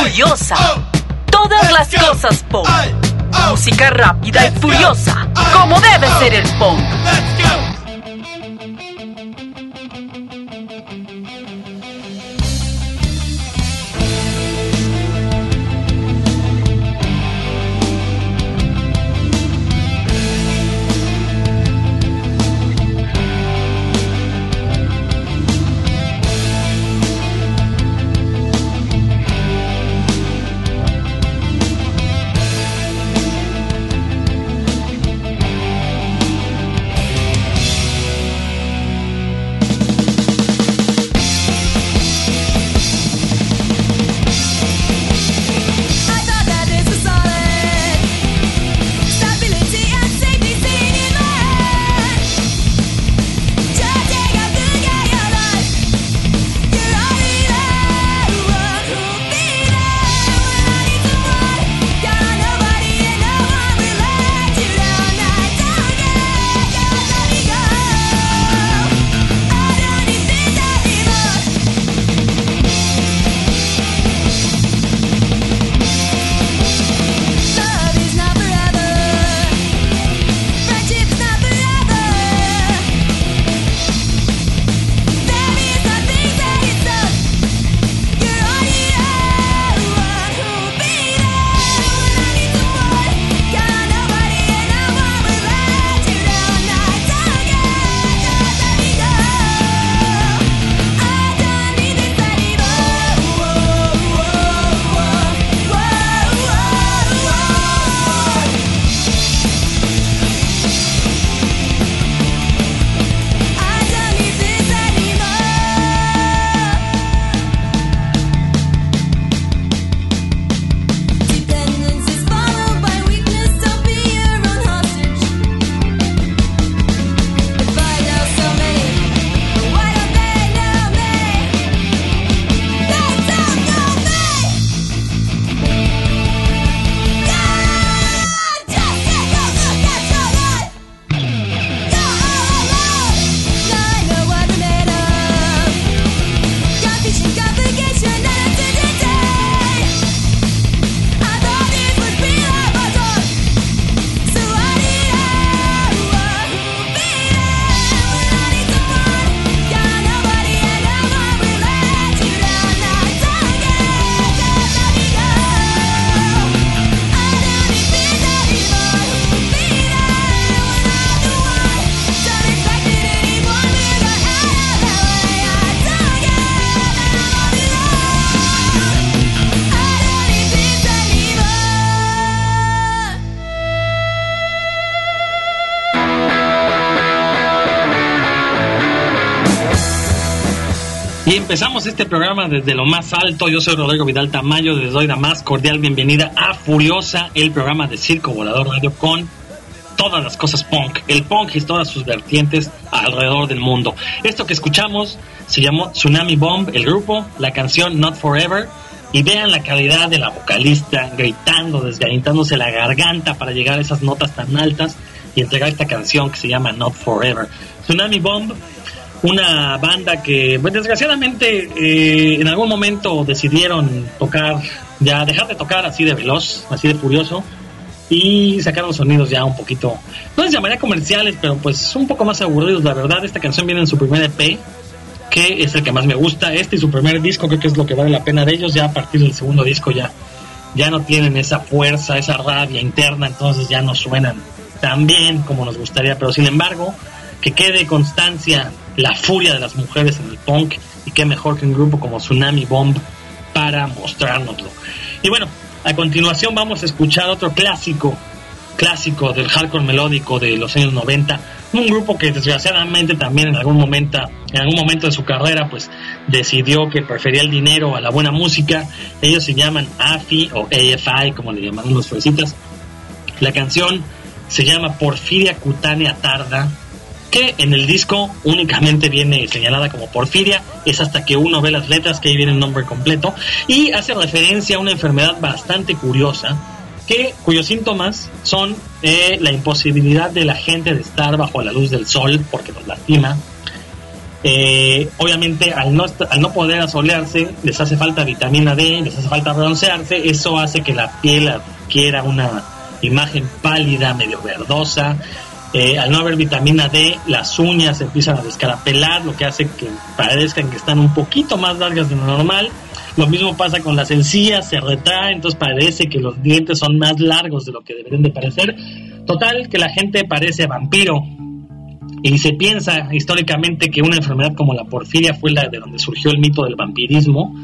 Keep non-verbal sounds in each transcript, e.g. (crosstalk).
Furiosa. Todas las cosas pop. Música rápida y furiosa. Como debe ser el pop. Empezamos este programa desde lo más alto. Yo soy Rodrigo Vidal Tamayo. Les doy la más cordial bienvenida a Furiosa, el programa de Circo Volador Radio con todas las cosas punk. El punk y todas sus vertientes alrededor del mundo. Esto que escuchamos se llamó Tsunami Bomb, el grupo, la canción Not Forever. Y vean la calidad de la vocalista gritando, desgalentándose la garganta para llegar a esas notas tan altas y entregar esta canción que se llama Not Forever. Tsunami Bomb una banda que pues, desgraciadamente eh, en algún momento decidieron tocar, ya dejar de tocar así de veloz, así de furioso y sacaron sonidos ya un poquito, no les llamaría comerciales, pero pues un poco más aburridos, la verdad. Esta canción viene en su primer EP, que es el que más me gusta. Este y su primer disco creo que es lo que vale la pena de ellos. Ya a partir del segundo disco ya, ya no tienen esa fuerza, esa rabia interna, entonces ya no suenan tan bien como nos gustaría, pero sin embargo que quede constancia la furia de las mujeres en el punk y qué mejor que un grupo como Tsunami Bomb para mostrárnoslo. Y bueno, a continuación vamos a escuchar otro clásico clásico del hardcore melódico de los años 90, un grupo que desgraciadamente también en algún momento, en algún momento de su carrera, pues decidió que prefería el dinero a la buena música. Ellos se llaman AFI o AFI, como le llaman los fresitas. La canción se llama Porfiria Cutánea Tarda, que en el disco únicamente viene señalada como Porfiria, es hasta que uno ve las letras que ahí viene el nombre completo, y hace referencia a una enfermedad bastante curiosa, que, cuyos síntomas son eh, la imposibilidad de la gente de estar bajo la luz del sol porque los lastima. Eh, obviamente al no, al no poder asolearse les hace falta vitamina D, les hace falta broncearse, eso hace que la piel adquiera una imagen pálida, medio verdosa. Eh, al no haber vitamina D, las uñas empiezan a descarapelar, lo que hace que parezcan que están un poquito más largas de lo normal lo mismo pasa con las encías, se retrae, entonces parece que los dientes son más largos de lo que deberían de parecer. Total, que la gente parece vampiro. Y se piensa históricamente que una enfermedad como la porfiria fue la de donde surgió el mito del vampirismo,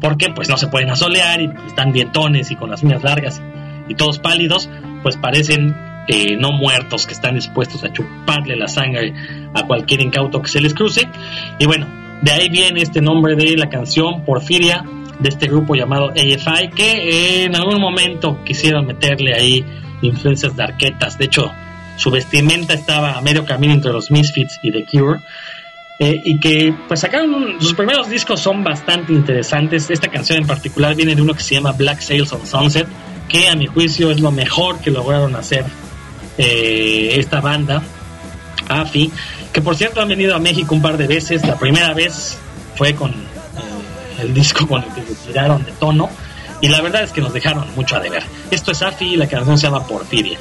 porque pues no se pueden asolear y están dientones y con las uñas largas y todos pálidos, pues parecen eh, no muertos que están dispuestos a chuparle la sangre a cualquier incauto que se les cruce. Y bueno, de ahí viene este nombre de la canción Porfiria, de este grupo llamado AFI, que en algún momento quisieron meterle ahí influencias de arquetas. De hecho, su vestimenta estaba a medio camino entre los Misfits y The Cure. Eh, y que pues sacaron sus primeros discos son bastante interesantes. Esta canción en particular viene de uno que se llama Black Sails on Sunset, que a mi juicio es lo mejor que lograron hacer eh, esta banda, AFI, que por cierto han venido a México un par de veces. La primera vez fue con eh, el disco con el que se tiraron de tono. Y la verdad es que nos dejaron mucho a deber. Esto es AFI y la canción se llama Porfiria.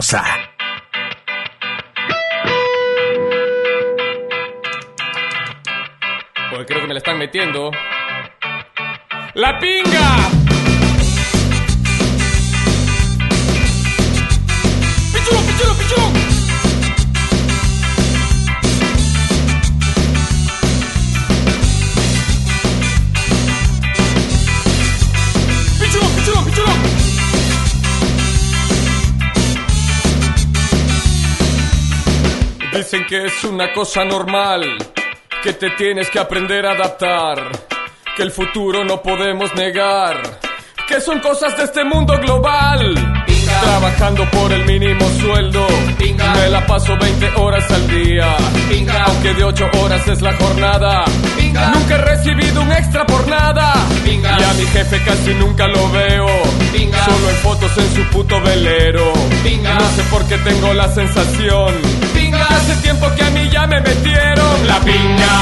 Furiosa. Que es una cosa normal, que te tienes que aprender a adaptar, que el futuro no podemos negar, que son cosas de este mundo global. Trabajando por el mínimo sueldo. Me la paso 20 horas al día. Aunque de 8 horas es la jornada. Nunca he recibido un extra por nada. Y a mi jefe casi nunca lo veo. Solo en fotos en su puto velero. No sé por qué tengo la sensación. Hace tiempo que a mí ya me metieron la pinga.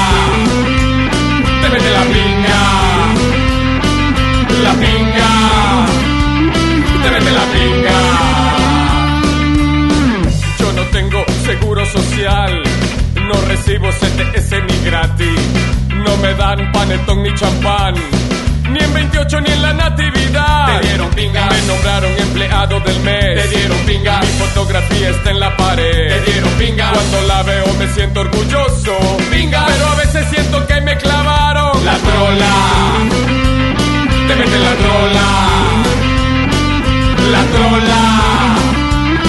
Te mete la pinga. La pinga. Mete la pinga. Yo no tengo seguro social. No recibo CTS ni gratis. No me dan panetón ni champán. Ni en 28 ni en la natividad. Te dieron pinga. Me nombraron empleado del mes. Te dieron pinga. Mi fotografía está en la pared. Te dieron pinga. Cuando la veo me siento orgulloso. Pinga. Pero a veces siento que me clavaron La trola. Te meten la trola. La trola.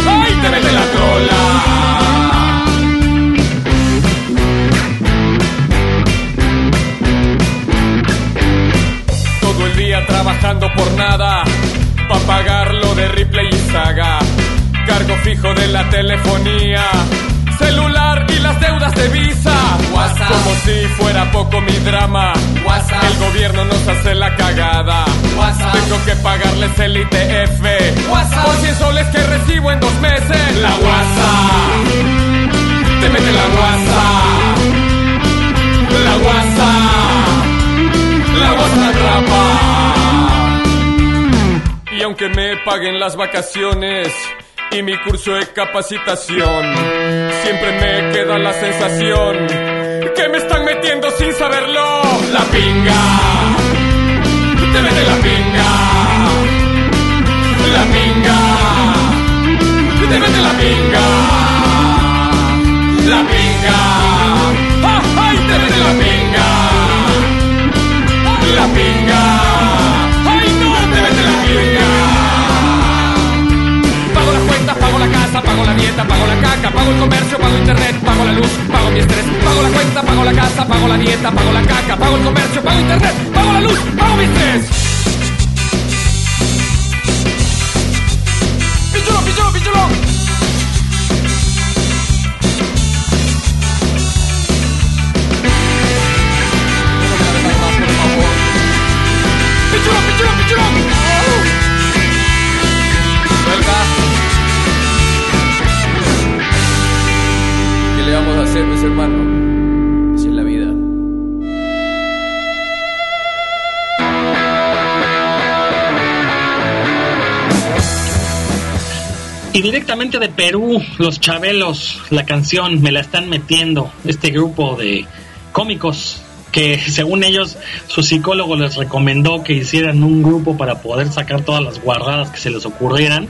¡Ay! Te meten la trola. Todo el día trabajando por nada. Pa' pagar lo de Ripley y Saga. Cargo fijo de la telefonía. Celular y las deudas de visa. WhatsApp. Como si fuera poco mi drama. WhatsApp. El gobierno nos hace la cagada. WhatsApp. Tengo que pagarles el ITF. WhatsApp. Por 100 soles que recibo en dos meses. La WhatsApp. Te mete la WhatsApp. La WhatsApp. La WhatsApp atrapa. Y aunque me paguen las vacaciones y mi curso de capacitación, siempre me queda la sensación que me están metiendo sin saberlo. La pinga. Te mete la pinga. La pinga. Te mete la pinga. La pinga. ¡Ah, ¡Ay! Te mete la pinga. La pinga. La dieta, pago la caca, pago el comercio, pago internet, pago la luz, pago mi estrés, pago la cuenta, pago la casa, pago la dieta, pago la caca, pago el comercio, pago internet, pago la luz, pago mi estrés. La vida. Y directamente de Perú, los Chabelos, la canción Me la están metiendo, este grupo de cómicos que según ellos su psicólogo les recomendó que hicieran un grupo para poder sacar todas las guardadas que se les ocurrieran.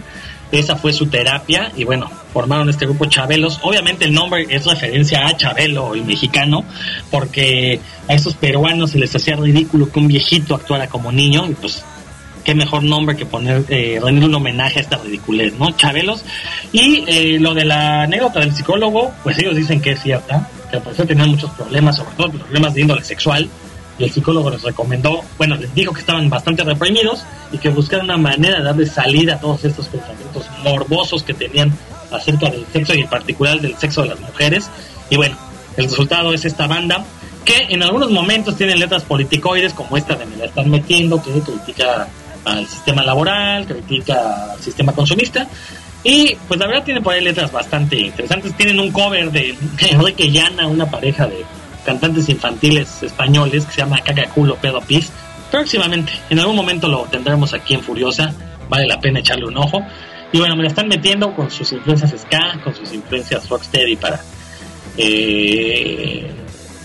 Esa fue su terapia y bueno, formaron este grupo Chabelos. Obviamente el nombre es referencia a Chabelo, el mexicano, porque a esos peruanos se les hacía ridículo que un viejito actuara como niño y pues qué mejor nombre que poner, eh, rendir un homenaje a esta ridiculez, ¿no? Chabelos. Y eh, lo de la anécdota del psicólogo, pues ellos dicen que es cierta, que al parecer tenían muchos problemas, sobre todo problemas de índole sexual, y el psicólogo les recomendó, bueno, les dijo que estaban bastante reprimidos y que buscaran una manera de darle salida a todos estos pensamientos morbosos que tenían acerca del sexo y en particular del sexo de las mujeres. Y bueno, el resultado es esta banda que en algunos momentos tiene letras politicoides como esta de me la están metiendo, que critica al sistema laboral, critica al sistema consumista. Y pues la verdad tiene por ahí letras bastante interesantes. Tienen un cover de (laughs) Enrique Llana, una pareja de cantantes infantiles españoles que se llama Caca Culo Pedo Pis. Próximamente, en algún momento lo tendremos aquí en Furiosa. Vale la pena echarle un ojo. Y bueno, me la están metiendo con sus influencias ska, con sus influencias rocksteady para eh,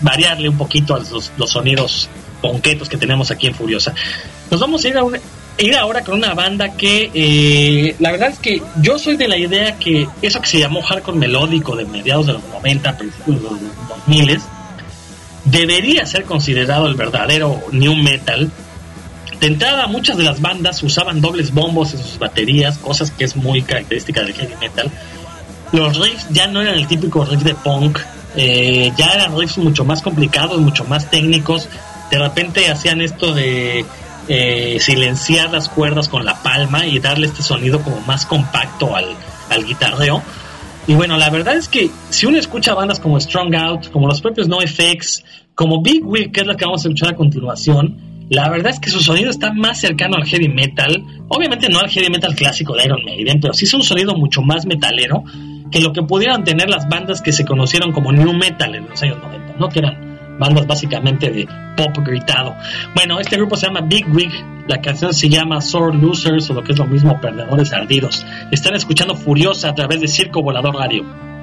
variarle un poquito a los, los sonidos ponquetos que tenemos aquí en Furiosa. Nos vamos a ir, a una- ir ahora con una banda que eh, la verdad es que yo soy de la idea que eso que se llamó hardcore melódico de mediados de los 90, principios de los 2000 debería ser considerado el verdadero new metal. De entrada, muchas de las bandas usaban dobles bombos en sus baterías, cosas que es muy característica del heavy metal. Los riffs ya no eran el típico riff de punk, eh, ya eran riffs mucho más complicados, mucho más técnicos. De repente hacían esto de eh, silenciar las cuerdas con la palma y darle este sonido como más compacto al, al guitarreo y bueno, la verdad es que si uno escucha bandas como Strong Out, como los propios No Effects como Big Wheel, que es la que vamos a escuchar a continuación, la verdad es que su sonido está más cercano al heavy metal. Obviamente no al heavy metal clásico de Iron Maiden, pero sí es un sonido mucho más metalero que lo que pudieran tener las bandas que se conocieron como New Metal en los años 90, ¿no? Que eran bandas básicamente de pop gritado. Bueno, este grupo se llama Big Wig, la canción se llama Sore Losers o lo que es lo mismo, Perdedores Ardidos. Están escuchando Furiosa a través de Circo Volador Radio.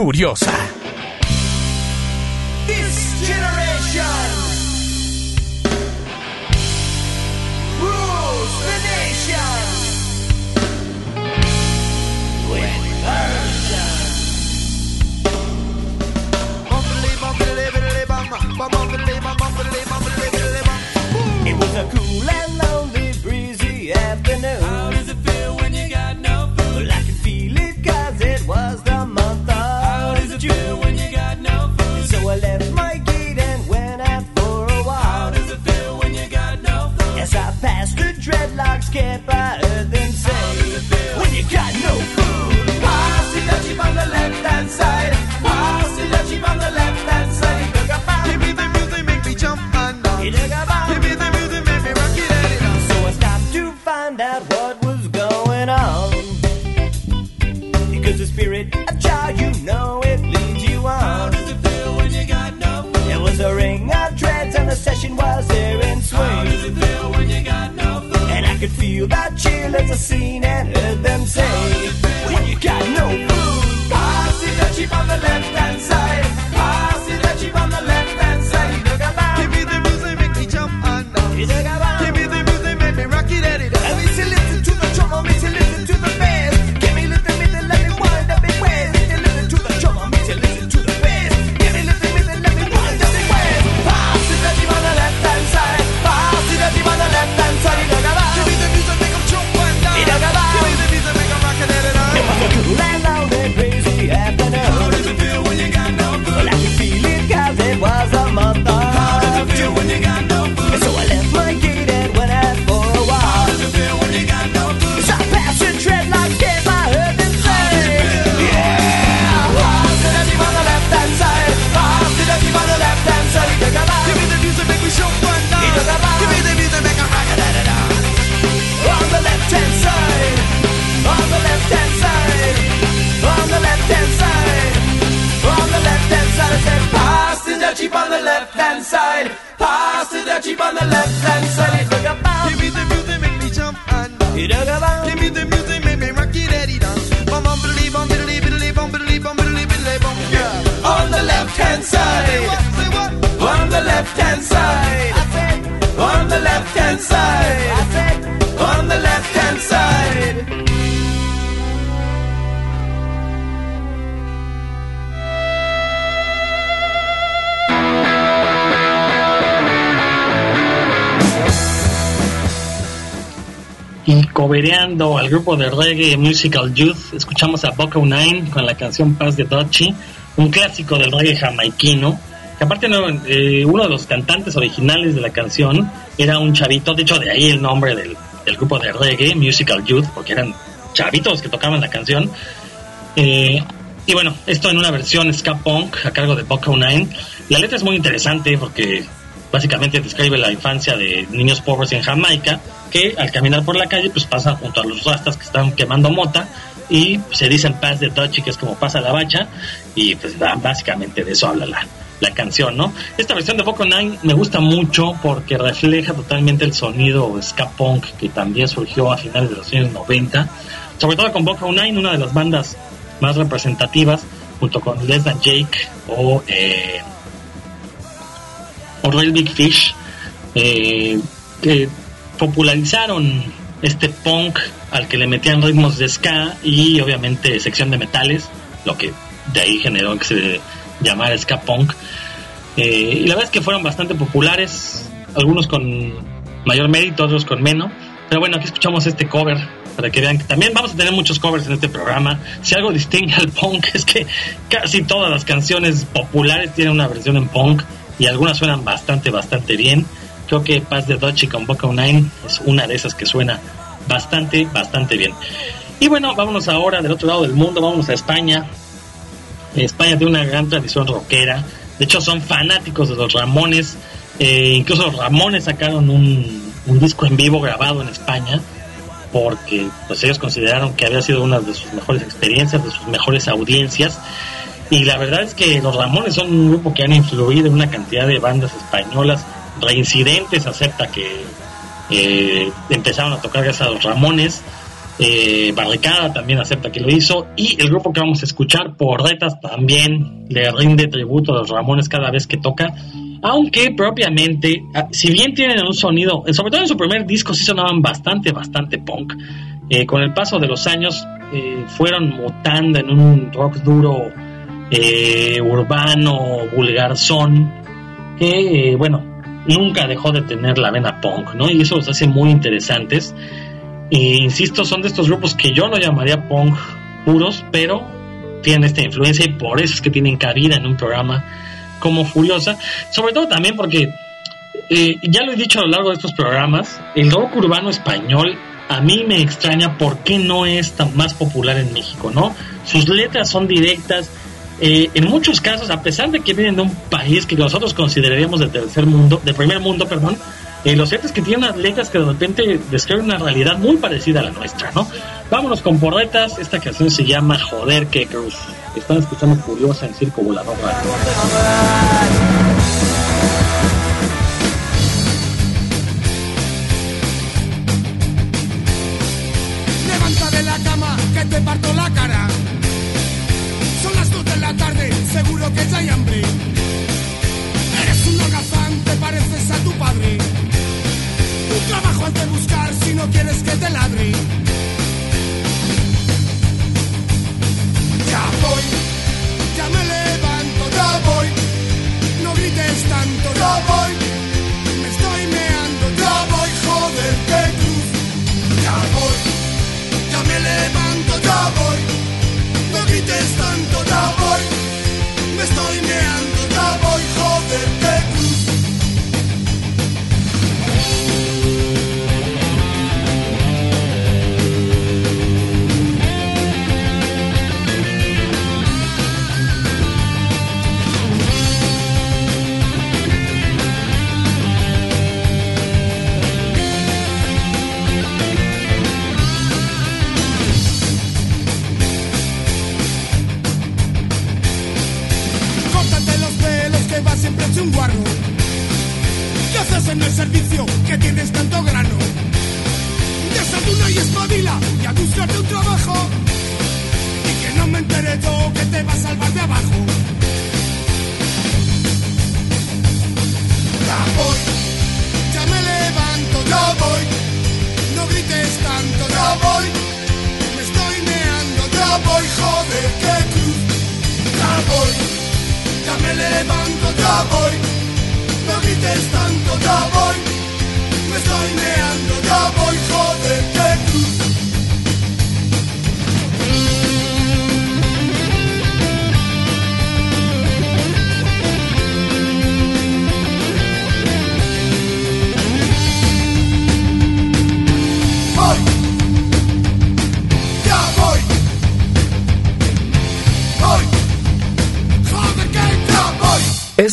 furiosa. This generation rules the nation with passion. It was a cool and lonely, breezy afternoon dreadlocks can't you that she lives a scene and heard them say. Grupo de reggae Musical Youth, escuchamos a Bucko Nine con la canción Paz de Dutchy, un clásico del reggae jamaiquino. Que aparte, no, eh, uno de los cantantes originales de la canción era un chavito, de hecho, de ahí el nombre del, del grupo de reggae Musical Youth, porque eran chavitos que tocaban la canción. Eh, y bueno, esto en una versión ska punk a cargo de Bucko Nine. La letra es muy interesante porque básicamente describe la infancia de niños pobres en Jamaica que al caminar por la calle pues pasan junto a los rastas que están quemando mota y se dicen paz de Dutchy que es como pasa la bacha y pues básicamente de eso habla la, la canción, ¿no? Esta versión de Boco Nine me gusta mucho porque refleja totalmente el sonido ska punk que también surgió a finales de los años 90, sobre todo con Boco Nine, una de las bandas más representativas junto con Less Than Jake o eh, Real Big Fish, eh, que popularizaron este punk al que le metían ritmos de ska y obviamente sección de metales, lo que de ahí generó que se llamara ska punk. Eh, y la verdad es que fueron bastante populares, algunos con mayor mérito, otros con menos. Pero bueno, aquí escuchamos este cover para que vean que también vamos a tener muchos covers en este programa. Si algo distingue al punk (laughs) es que casi todas las canciones populares tienen una versión en punk y algunas suenan bastante, bastante bien. Creo que Paz de Dutchy con Boca Nine es una de esas que suena bastante, bastante bien. Y bueno, vámonos ahora del otro lado del mundo, vámonos a España. España tiene una gran tradición rockera. De hecho, son fanáticos de los Ramones. Eh, incluso los Ramones sacaron un, un disco en vivo grabado en España porque pues ellos consideraron que había sido una de sus mejores experiencias, de sus mejores audiencias. Y la verdad es que los Ramones son un grupo que han influido en una cantidad de bandas españolas. Reincidentes acepta que empezaron a tocar gracias a los Ramones. Eh, Barricada también acepta que lo hizo. Y el grupo que vamos a escuchar, Porretas, también le rinde tributo a los Ramones cada vez que toca. Aunque propiamente, ah, si bien tienen un sonido, eh, sobre todo en su primer disco, sí sonaban bastante, bastante punk. Eh, con el paso de los años eh, fueron mutando en un rock duro, urbano, vulgarzón, que, bueno, nunca dejó de tener la vena punk, ¿no? Y eso los hace muy interesantes. E insisto, son de estos grupos que yo no llamaría punk puros, pero tienen esta influencia y por eso es que tienen cabida en un programa como Furiosa. Sobre todo también porque, eh, ya lo he dicho a lo largo de estos programas, el rock urbano español a mí me extraña por qué no es tan más popular en México, ¿no? Sus letras son directas. Eh, en muchos casos, a pesar de que vienen de un país que nosotros consideraríamos de tercer mundo, de primer mundo, perdón, eh, lo cierto es que tienen unas letras que de repente describen una realidad muy parecida a la nuestra, ¿no? Vámonos con porretas. Esta canción se llama Joder que Cruz. Están escuchando Furiosa en Circo Volador. Levanta de la cama que te parto la cara seguro que ya hay hambre. Eres un holgazán, te pareces a tu padre. Tu trabajo has de buscar si no quieres que te ladre. Ya voy, ya me levanto, ya voy. No grites tanto, ya voy. Me estoy meando, ya voy, joder, qué cruz. Ya voy, ya me levanto, ya voy. No grites tanto me estoy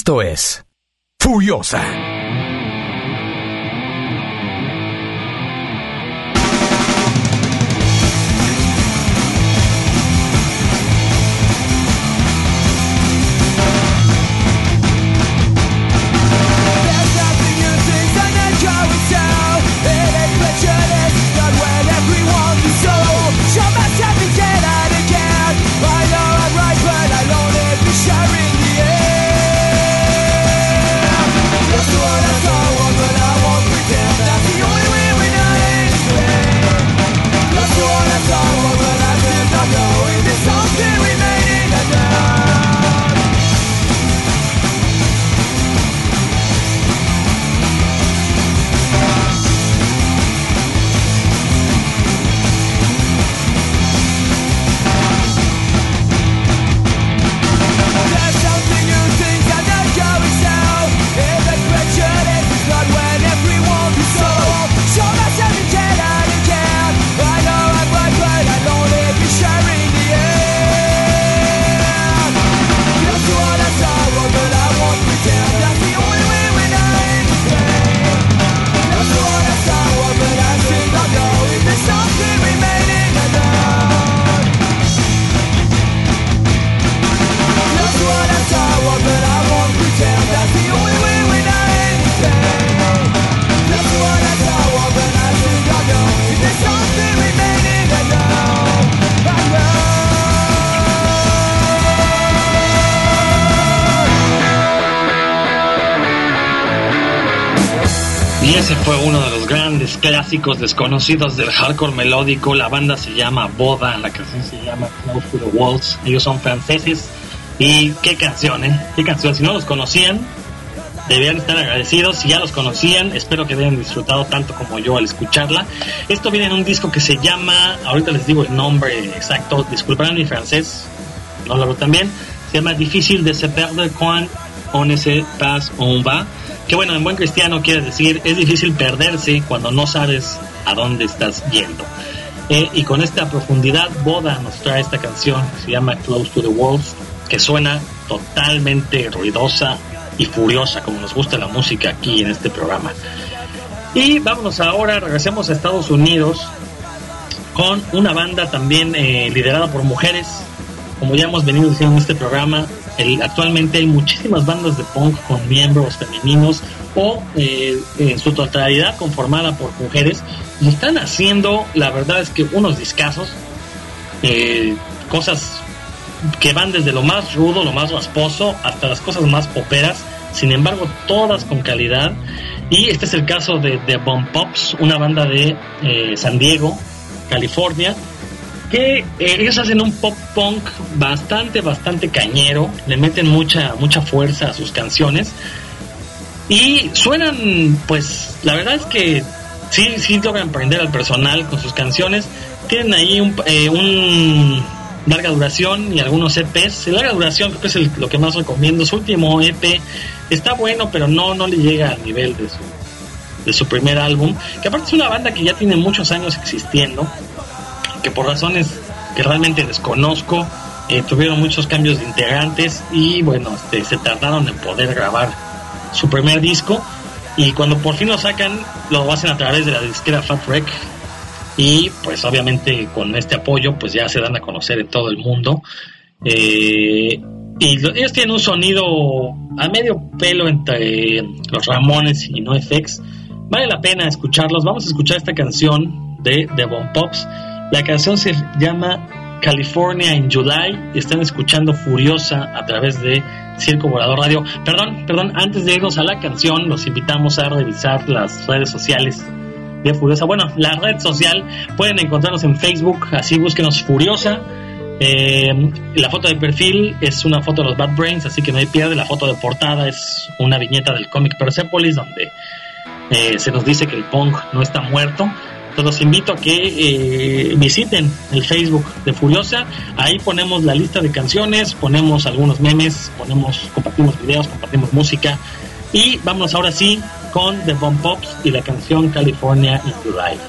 Esto es Furiosa. Clásicos desconocidos del hardcore melódico. La banda se llama Boda, la canción se llama Close to the Walls. Ellos son franceses. Y qué canción, ¿eh? Qué canción. Si no los conocían, debían estar agradecidos. Si ya los conocían, espero que hayan disfrutado tanto como yo al escucharla. Esto viene en un disco que se llama, ahorita les digo el nombre exacto, disculparán mi francés, no lo hablo tan bien. Se llama Difícil de se perdre quand on ne pas on va. Que bueno, en buen cristiano quiere decir, es difícil perderse cuando no sabes a dónde estás yendo. Eh, y con esta profundidad, Boda nos trae esta canción que se llama Close to the Walls, que suena totalmente ruidosa y furiosa, como nos gusta la música aquí en este programa. Y vámonos ahora, regresemos a Estados Unidos con una banda también eh, liderada por mujeres. Como ya hemos venido diciendo en este programa, actualmente hay muchísimas bandas de punk con miembros femeninos o eh, en su totalidad conformada por mujeres y están haciendo, la verdad es que unos discazos, eh, cosas que van desde lo más rudo, lo más rasposo, hasta las cosas más poperas, sin embargo, todas con calidad. Y este es el caso de The Bomb Pops, una banda de eh, San Diego, California, que eh, ellos hacen un pop punk bastante, bastante cañero, le meten mucha, mucha fuerza a sus canciones. Y suenan, pues, la verdad es que sí, sí logran prender al personal con sus canciones. Tienen ahí un, eh, un larga duración y algunos EPs. El larga duración creo que es lo que más recomiendo. Su último EP está bueno, pero no, no le llega al nivel de su, de su primer álbum. Que aparte es una banda que ya tiene muchos años existiendo que por razones que realmente desconozco, eh, tuvieron muchos cambios de integrantes y bueno, este, se tardaron en poder grabar su primer disco. Y cuando por fin lo sacan lo hacen a través de la disquera Fat Wreck. Y pues obviamente con este apoyo pues ya se dan a conocer en todo el mundo. Eh, y lo, ellos tienen un sonido a medio pelo entre los Ramones y NoFX vale la pena escucharlos. Vamos a escuchar esta canción de The Bomb Pops. La canción se llama California in July y están escuchando Furiosa a través de Circo Volador Radio. Perdón, perdón, antes de irnos a la canción, los invitamos a revisar las redes sociales de Furiosa. Bueno, la red social pueden encontrarnos en Facebook, así búsquenos Furiosa. Eh, la foto de perfil es una foto de los Bad Brains, así que no hay pierde. La foto de portada es una viñeta del cómic Persepolis, donde eh, se nos dice que el punk no está muerto los invito a que eh, visiten el Facebook de Furiosa. Ahí ponemos la lista de canciones, ponemos algunos memes, ponemos, compartimos videos, compartimos música. Y vamos ahora sí con The Bomb Pops y la canción California in the Life.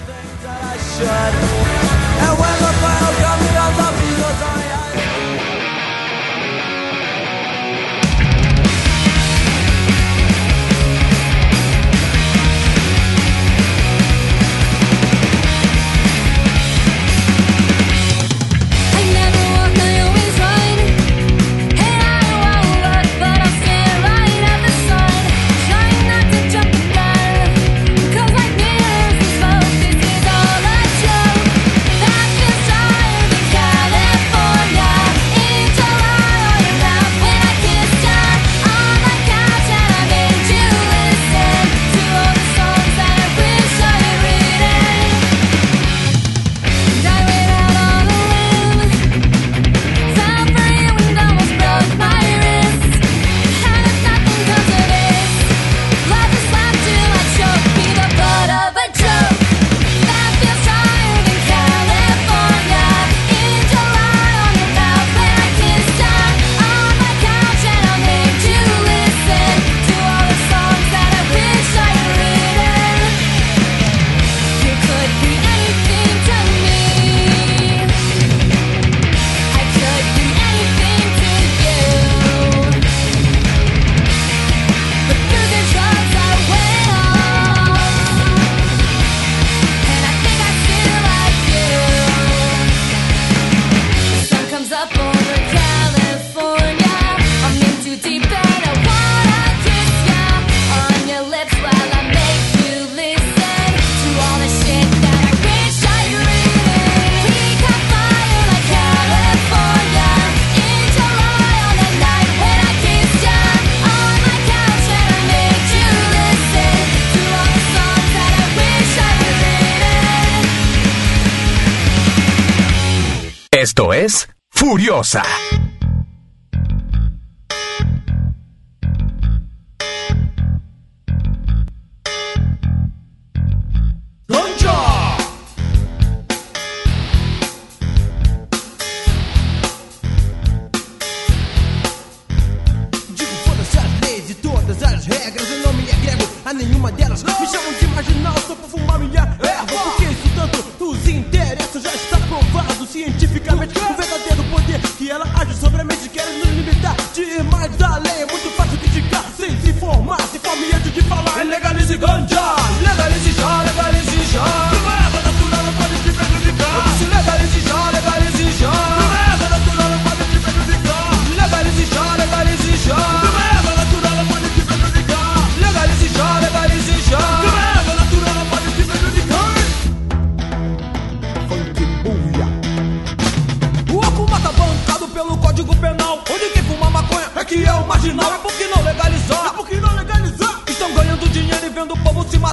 Furiosa.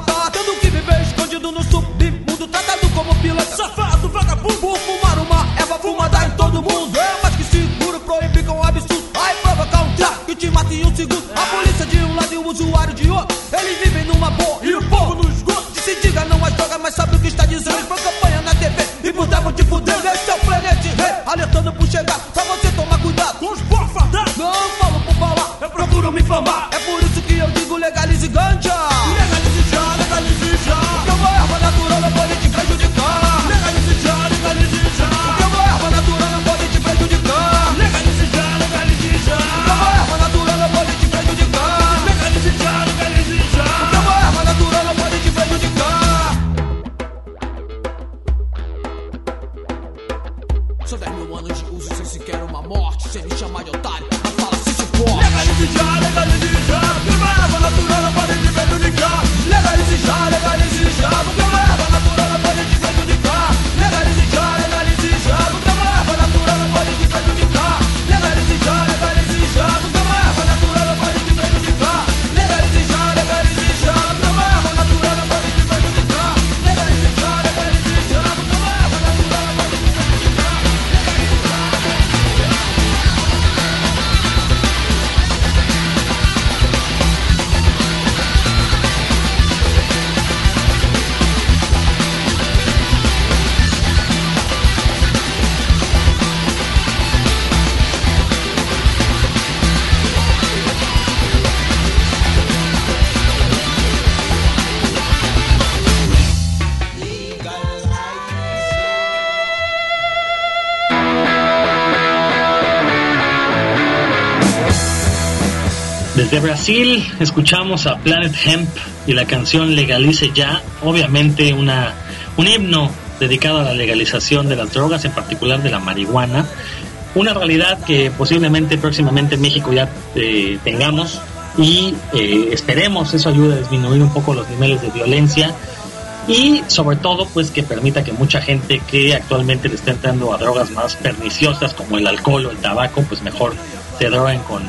safado. Que viver escondido no submundo, tratado como piloto safado. Brasil escuchamos a Planet Hemp y la canción Legalice Ya, obviamente una, un himno dedicado a la legalización de las drogas, en particular de la marihuana, una realidad que posiblemente próximamente en México ya eh, tengamos y eh, esperemos eso ayude a disminuir un poco los niveles de violencia y sobre todo pues que permita que mucha gente que actualmente le está entrando a drogas más perniciosas como el alcohol o el tabaco pues mejor se droguen con,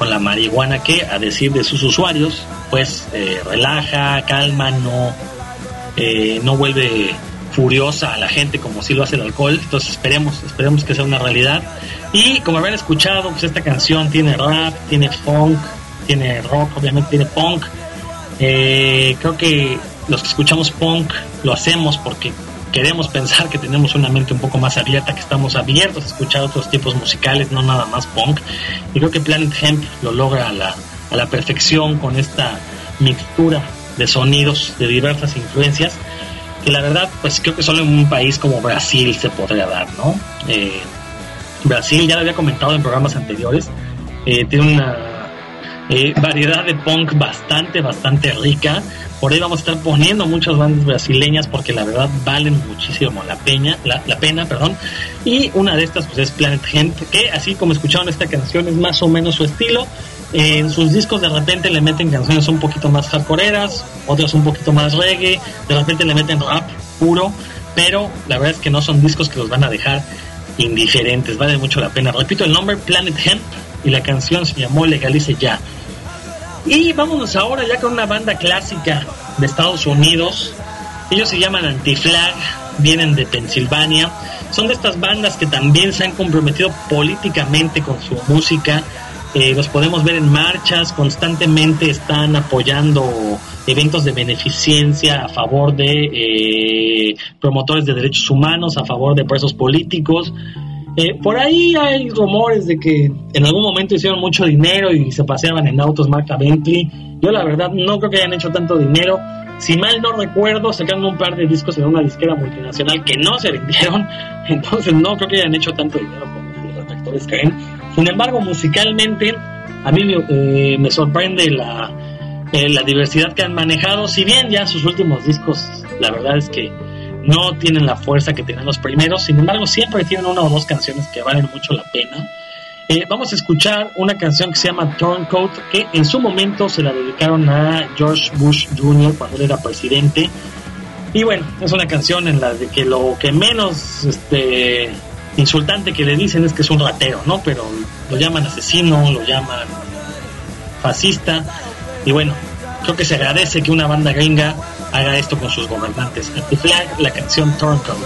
con la marihuana que a decir de sus usuarios pues eh, relaja, calma, no, eh, no vuelve furiosa a la gente como si lo hace el alcohol. Entonces esperemos, esperemos que sea una realidad. Y como habrán escuchado pues esta canción tiene rap, tiene funk, tiene rock, obviamente tiene punk. Eh, creo que los que escuchamos punk lo hacemos porque queremos pensar que tenemos una mente un poco más abierta, que estamos abiertos a escuchar otros tipos musicales, no nada más punk. Y creo que Planet Hemp lo logra a la, a la perfección con esta mixtura de sonidos de diversas influencias, que la verdad, pues creo que solo en un país como Brasil se podría dar, ¿no? Eh, Brasil, ya lo había comentado en programas anteriores, eh, tiene una eh, variedad de punk bastante, bastante rica. Por ahí vamos a estar poniendo muchas bandas brasileñas porque la verdad valen muchísimo la, peña, la, pena. perdón Y una de estas pues es Planet Hemp, que así como escucharon esta canción es más o menos su estilo. En sus discos de repente le meten canciones un poquito más hardcoreeras, otras un poquito más reggae, de repente le meten rap puro, pero la verdad es que no son discos que los van a dejar indiferentes, vale mucho la pena. Repito el nombre, Planet Hemp, y la canción se llamó Legalice Ya. Y vámonos ahora ya con una banda clásica de Estados Unidos. Ellos se llaman Anti-Flag, vienen de Pensilvania. Son de estas bandas que también se han comprometido políticamente con su música. Eh, los podemos ver en marchas, constantemente están apoyando eventos de beneficencia a favor de eh, promotores de derechos humanos, a favor de presos políticos. Eh, por ahí hay rumores de que en algún momento hicieron mucho dinero y se paseaban en autos marca Bentley. Yo la verdad no creo que hayan hecho tanto dinero. Si mal no recuerdo, sacaron un par de discos en una disquera multinacional que no se vendieron. (laughs) Entonces no creo que hayan hecho tanto dinero como los detractores creen. Sin embargo, musicalmente a mí me, eh, sorprende eh, la diversidad que han manejado. Si bien ya sus últimos discos, la verdad es que no tienen la fuerza que tenían los primeros, sin embargo siempre tienen una o dos canciones que valen mucho la pena. Eh, vamos a escuchar una canción que se llama Turncoat, que en su momento se la dedicaron a George Bush Jr. cuando él era presidente. Y bueno, es una canción en la de que lo que menos este, insultante que le dicen es que es un ratero, ¿no? Pero lo llaman asesino, lo llaman fascista. Y bueno, creo que se agradece que una banda gringa haga esto con sus gobernantes. Anti-Flag, la canción Turncoat.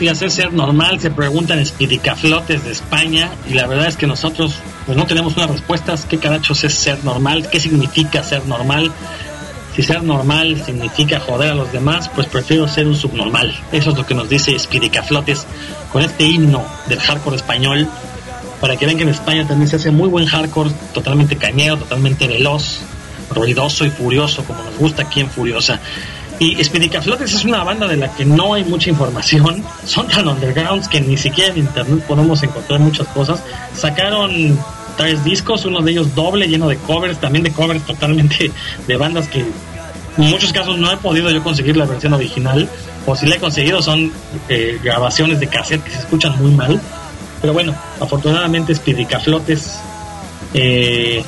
¿Qué hostias es ser normal? Se preguntan espidicaflotes de España y la verdad es que nosotros pues no tenemos unas respuestas. ¿Qué carachos es ser normal? ¿Qué significa ser normal? Si ser normal significa joder a los demás, pues prefiero ser un subnormal. Eso es lo que nos dice Espidicaflotes con este himno del hardcore español. Para que vean que en España también se hace muy buen hardcore, totalmente cañero, totalmente veloz, ruidoso y furioso, como nos gusta aquí en Furiosa. Y Espidicaflotes es una banda de la que no hay mucha información. Son tan undergrounds que ni siquiera en internet podemos encontrar muchas cosas. Sacaron tres discos, uno de ellos doble, lleno de covers, también de covers totalmente de bandas que en muchos casos no he podido yo conseguir la versión original. O si la he conseguido son eh, grabaciones de cassette que se escuchan muy mal. Pero bueno, afortunadamente Espidicaflotes eh,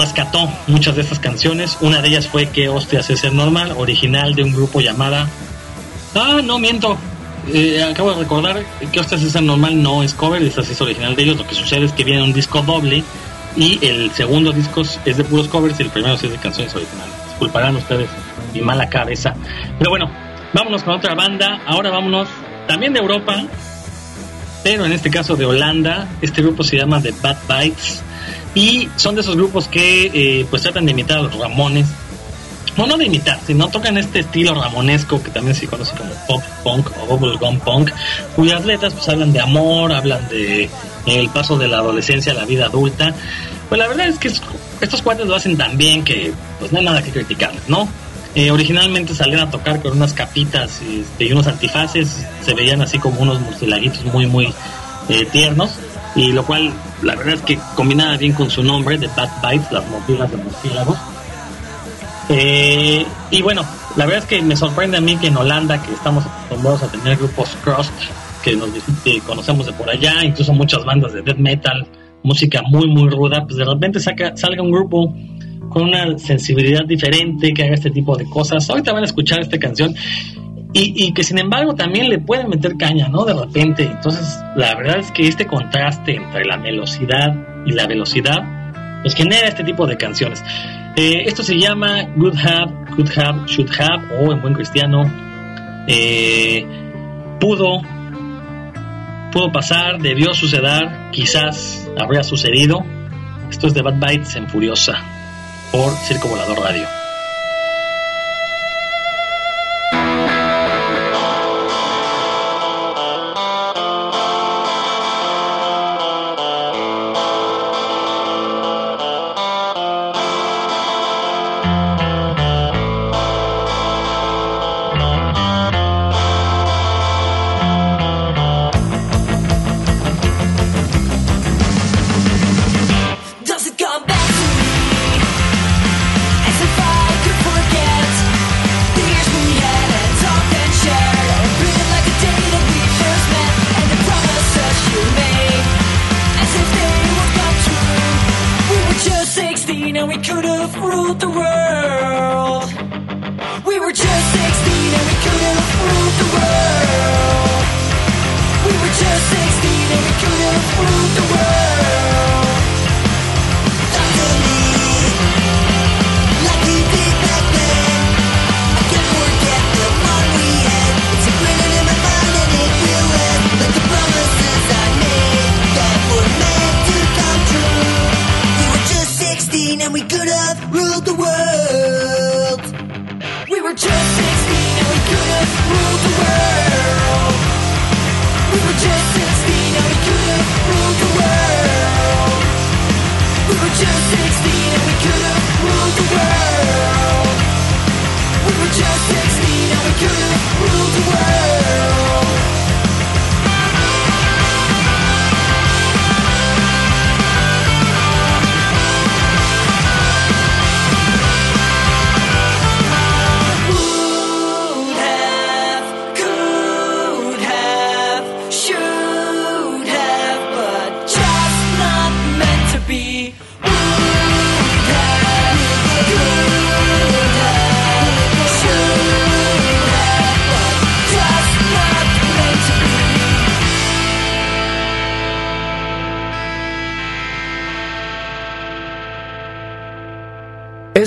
rescató muchas de estas canciones. Una de ellas fue Que Hostias es ser normal, original de un grupo llamada. Ah, no miento. Eh, acabo de recordar que Hostias es ser normal no es cover, esta sí es original de ellos. Lo que sucede es que viene un disco doble y el segundo disco es de puros covers y el primero sí es de canciones originales. Disculparán ustedes mi mala cabeza. Pero bueno, vámonos con otra banda. Ahora vámonos también de Europa, pero en este caso de Holanda. Este grupo se llama The Bad Bites y son de esos grupos que eh, pues tratan de imitar a los Ramones. No, no de imitar, sino tocan este estilo ramonesco que también se conoce como pop punk o bubblegum punk, cuyas letras pues hablan de amor, hablan de el paso de la adolescencia a la vida adulta. Pues la verdad es que es- estos cuates lo hacen tan bien que pues no hay nada que criticarles, ¿no? Eh, originalmente salían a tocar con unas capitas este, y unos antifaces, se veían así como unos murcielaguitos muy, muy eh, tiernos, y lo cual la verdad es que combinaba bien con su nombre de Bad Bites, las mordidas de murciélagos. Eh, y bueno, la verdad es que me sorprende a mí que en Holanda, que estamos acostumbrados a tener grupos crust, que nos conocemos de por allá, incluso muchas bandas de death metal, música muy, muy ruda, pues de repente saca, salga un grupo con una sensibilidad diferente que haga este tipo de cosas. Ahorita van a escuchar esta canción y, que sin embargo también le pueden meter caña, ¿no? De repente. Entonces, la verdad es que este contraste entre la velocidad y la velocidad, pues genera este tipo de canciones. Eh, esto se llama Good Have, Could Have, Should Have, o en buen cristiano, eh, pudo, pudo pasar, debió suceder, quizás habría sucedido. Esto es de Bad Bites en Furiosa por Circo Volador Radio.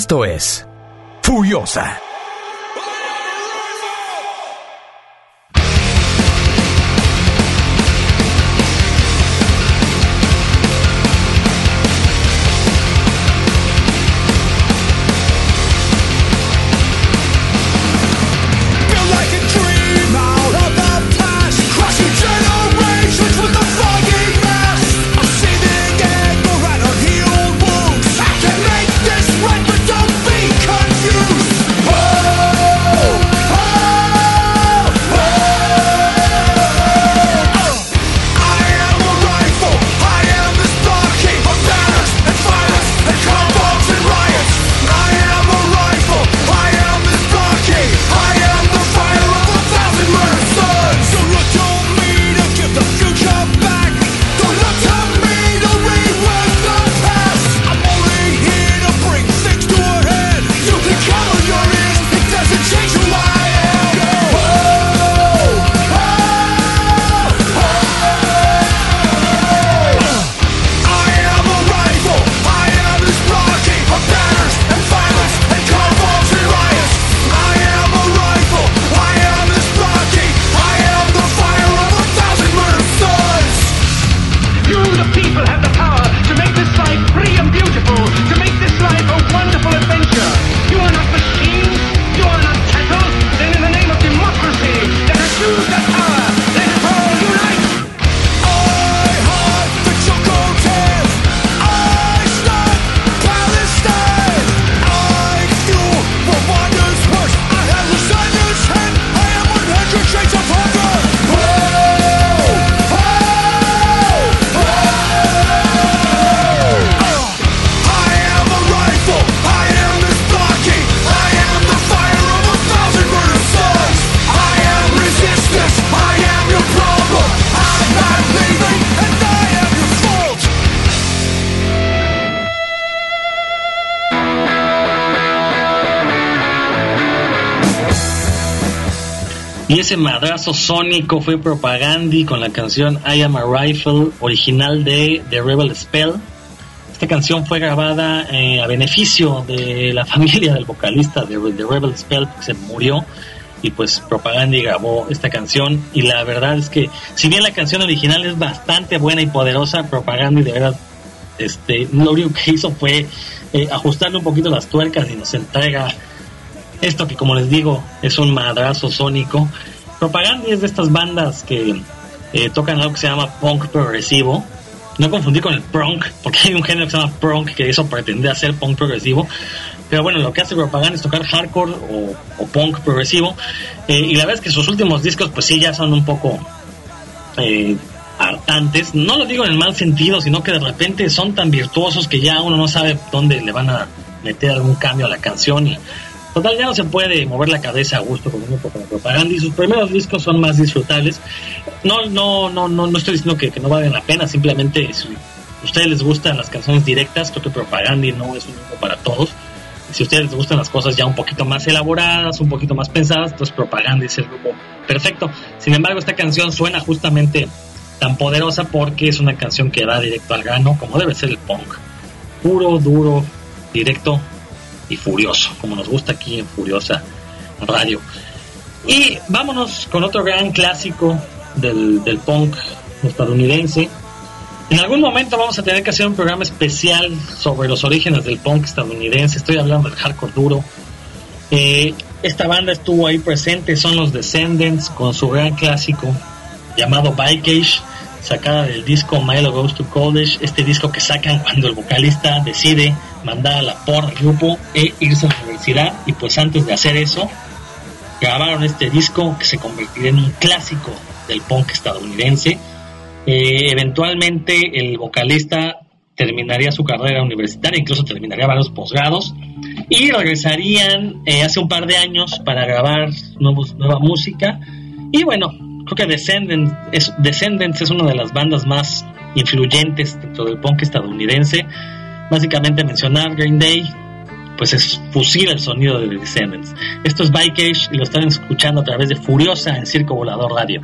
Esto es Furiosa. Ese madrazo sónico fue Propagandi con la canción I Am a Rifle, original de The Rebel Spell. Esta canción fue grabada eh, a beneficio de la (laughs) familia del vocalista de The Rebel Spell, que se murió y pues Propagandi grabó esta canción y la verdad es que si bien la canción original es bastante buena y poderosa, Propagandi de verdad este, lo único que hizo fue eh, ajustarle un poquito las tuercas y nos entrega esto que como les digo es un madrazo sónico Propaganda es de estas bandas que eh, tocan algo que se llama punk progresivo. No confundir con el punk, porque hay un género que se llama punk que eso pretende hacer punk progresivo. Pero bueno, lo que hace Propaganda es tocar hardcore o, punk progresivo. Eh, y la verdad es que sus últimos discos, pues sí, ya son un poco eh, hartantes. No lo digo en el mal sentido, sino que de repente son tan virtuosos que ya uno no sabe dónde le van a meter algún cambio a la canción. Y, Total, ya no se puede mover la cabeza a gusto con uno con la propaganda y sus primeros discos son más disfrutables. No, no, no, no, no estoy diciendo que, no valgan la pena, simplemente si a ustedes les gustan las canciones directas, creo que propaganda no es un disco para todos. Si a ustedes les gustan las cosas ya un poquito más elaboradas, un poquito más pensadas, pues propaganda es el grupo perfecto. Sin embargo, esta canción suena justamente tan poderosa porque es una canción que va directo al grano, como debe ser el punk. Puro, duro, directo, y furioso, como nos gusta aquí en Furiosa Radio. Y vámonos con otro gran clásico del, del punk estadounidense. En algún momento vamos a tener que hacer un programa especial sobre los orígenes del punk estadounidense. Estoy hablando del hardcore duro. Eh, esta banda estuvo ahí presente, son los Descendants con su gran clásico llamado Bikeage, sacada del disco Milo Goes to College, este disco que sacan cuando el vocalista decide mandar a la por grupo e irse a la universidad y pues antes de hacer eso grabaron este disco que se convertiría en un clásico del punk estadounidense. Eh, eventualmente el vocalista terminaría su carrera universitaria, incluso terminaría varios posgrados y regresarían eh, hace un par de años para grabar nuevos, nueva música. Y bueno, creo que Descendants es, Descendants es una de las bandas más influyentes dentro del punk estadounidense. Básicamente mencionar Green Day, pues es fusila el sonido de The Descendants. Esto es Bikeage y lo están escuchando a través de Furiosa en Circo Volador Radio.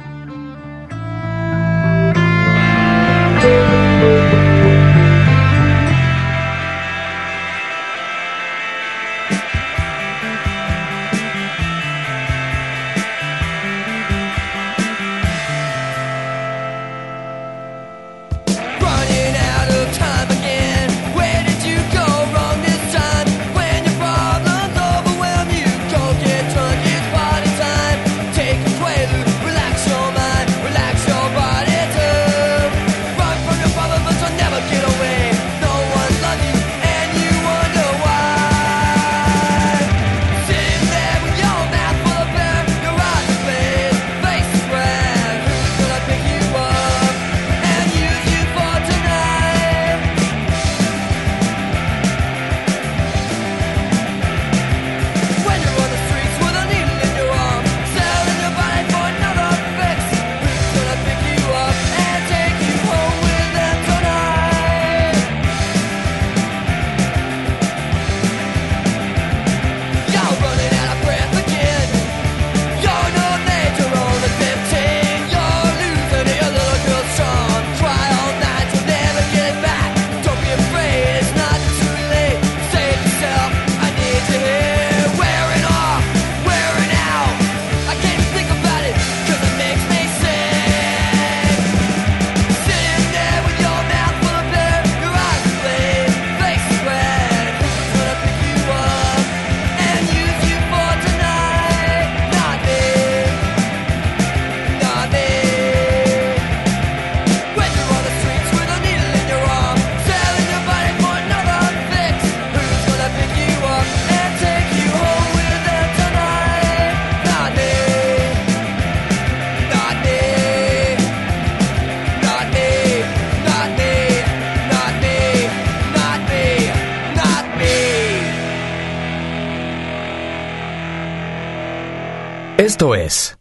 Esto es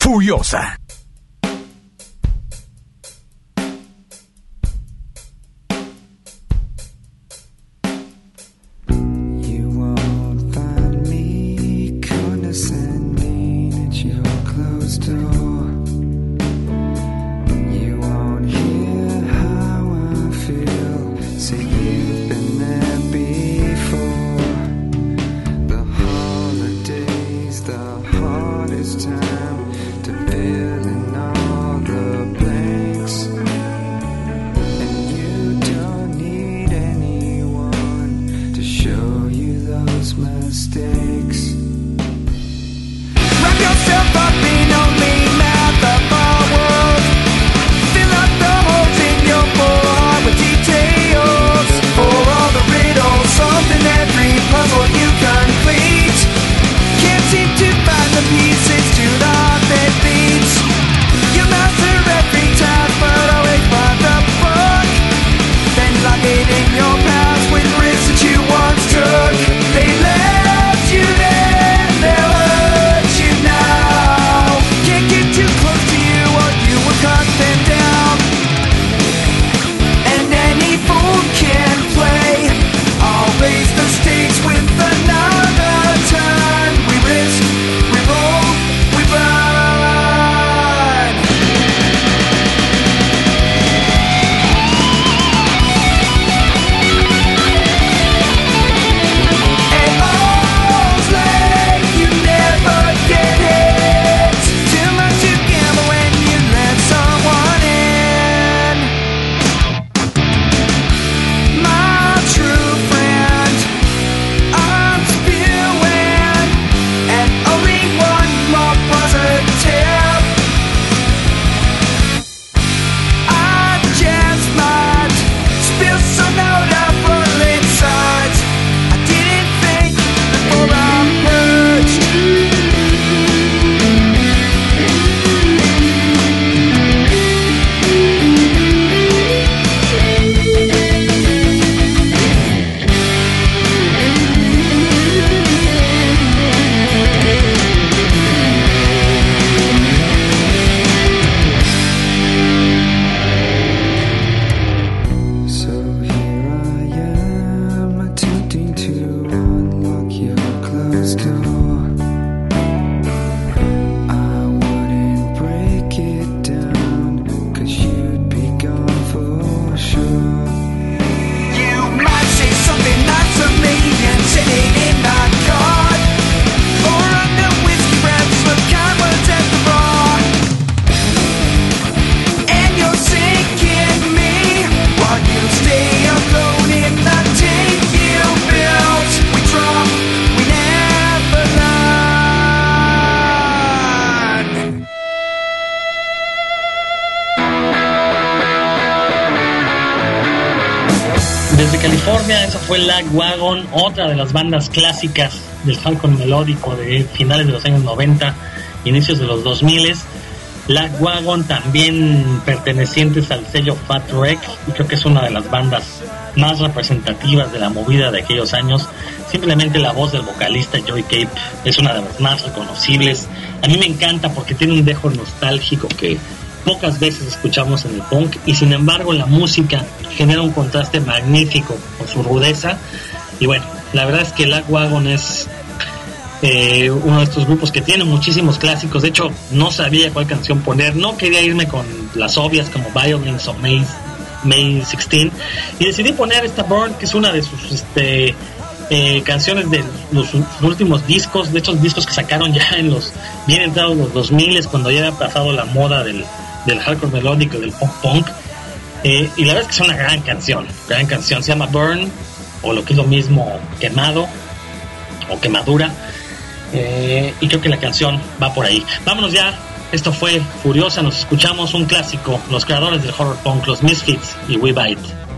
Furiosa. Lag Wagon, otra de las bandas clásicas del hardcore melódico de finales de los años 90, inicios de los 2000. Lag Wagon también pertenecientes al sello Fat Wreck y creo que es una de las bandas más representativas de la movida de aquellos años. Simplemente la voz del vocalista Joey Cape es una de las más reconocibles. A mí me encanta porque tiene un dejo nostálgico que pocas veces escuchamos en el punk y sin embargo la música genera un contraste magnífico con su rudeza. Y bueno, la verdad es que Lag Wagon es eh, uno de estos grupos que tiene muchísimos clásicos, de hecho no sabía cuál canción poner, no quería irme con las obvias como Violins o May, May 16 y decidí poner esta Burn que es una de sus este, eh, canciones de los últimos discos, de estos discos que sacaron ya en los bien entrados los 2000 cuando ya había pasado la moda del, del hardcore melódico, del pop punk. Eh, y la verdad es que es una gran canción, gran canción. Se llama Burn, o lo que es lo mismo, quemado, o quemadura. Eh, y creo que la canción va por ahí. Vámonos ya. Esto fue Furiosa. Nos escuchamos un clásico. Los creadores del horror punk, los Misfits y We Bite.